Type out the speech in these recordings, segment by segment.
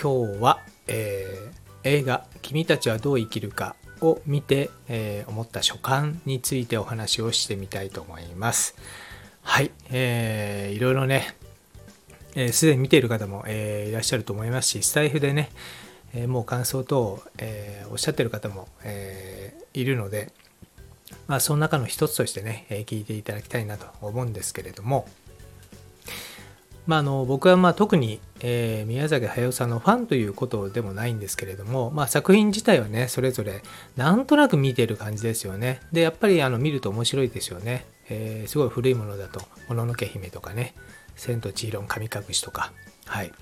今日は、えー映画「君たちはどう生きるか」を見て、えー思った所感についてお話をしてみたいと思います。はい、えーいろいろねえーで、に見ている方も、えーいらっしゃると思いますしスタイフでね、えもう感想等を、えおっしゃってる方も、えいるので、まあ、その中の一つとしてね、え聞いていただきたいなと思うんですけれども、まあ、あの僕はまあ特に、えー宮崎駿さんのファンということでもないんですけれども、まあ、作品自体はねそれぞれなんとなく見てる感じですよね。でやっぱりあの見ると面白いですよね、えーすごい古いものだと「もののけ姫」とかね「千と千尋の神隠し」とか。はい。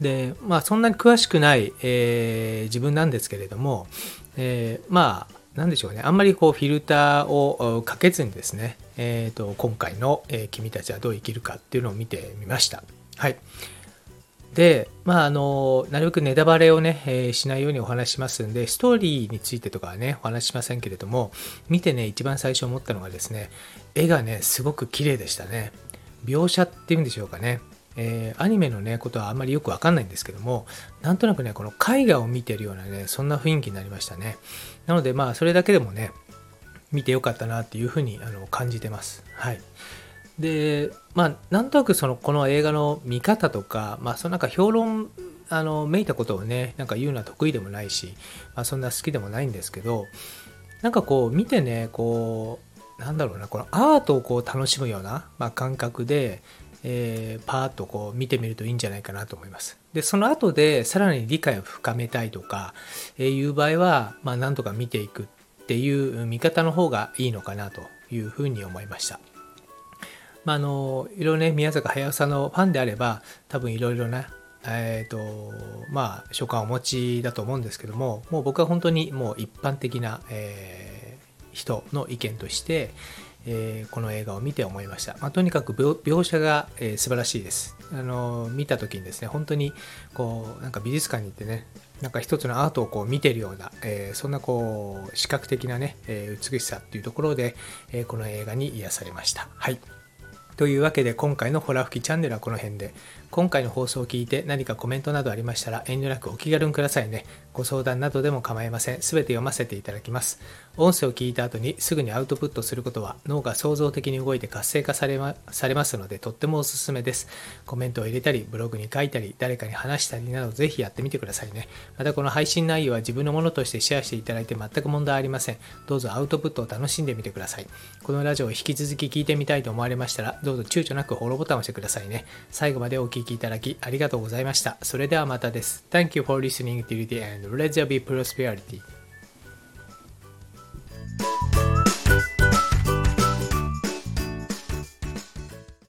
でまあそんなに詳しくない、えー自分なんですけれども、えーまあなんでしょうね。あんまりこうフィルターをかけずにですね、えー、と今回の、え君たちはどう生きるか」っていうのを見てみました。はい。でまああのなるべくネタバレをね、えーしないようにお話ししますんでストーリーについてとかはねお話ししませんけれども見てね一番最初思ったのがですね絵がねすごく綺麗でしたね。描写っていうんでしょうかね。えーアニメのねことはあんまりよくわかんないんですけどもなんとなくねこの絵画を見てるようなねそんな雰囲気になりましたね。なのでまあそれだけでもね見てよかったなっていうふうにあの感じてます。はい。でまあなんとなくそのこの映画の見方とかまあそのなんか評論あのめいたことをねなんか言うのは得意でもないし、まあ、そんな好きでもないんですけどなんかこう見てねこうなんだろうなこのアートをこう楽しむような、まあ、感覚で、えーパーッとこう見てみるといいんじゃないかなと思います。でその後でさらに理解を深めたいとか、えーいう場合は、まあ、なんとか見ていくっていう見方の方がいいのかなというふうに思いました。まあ、あのいろいろね宮坂駿さんのファンであれば多分いろいろなえーとまあ、所感をお持ちだと思うんですけどももう僕は本当にもう一般的な、えー人の意見として、えーこの映画を見て思いました、まあ、とにかく描写が、えー素晴らしいです。あの見た時にですね本当にこうなんか美術館に行ってねなんか一つのアートをこう見てるような、えーそんなこう視覚的なね、えー美しさっていうところで、えーこの映画に癒されました。はい。というわけで今回のホラ吹きチャンネルはこの辺で。今回の放送を聞いて何かコメントなどありましたら遠慮なくお気軽にくださいね。ご相談などでも構いません。すべて読ませていただきます。音声を聞いた後にすぐにアウトプットすることは脳が創造的に動いて活性化されまされますのでとってもおすすめです。コメントを入れたりブログに書いたり誰かに話したりなどぜひやってみてくださいね。またこの配信内容は自分のものとしてシェアしていただいて全く問題ありません。どうぞアウトプットを楽しんでみてください。このラジオを引き続き聞いてみたいと思われましたらどうぞ躊躇なくフォローボタンを押してくださいね最後までお聴きいただきありがとうございましたそれではまたです Thank you for listening to the end. Let there be prosperity.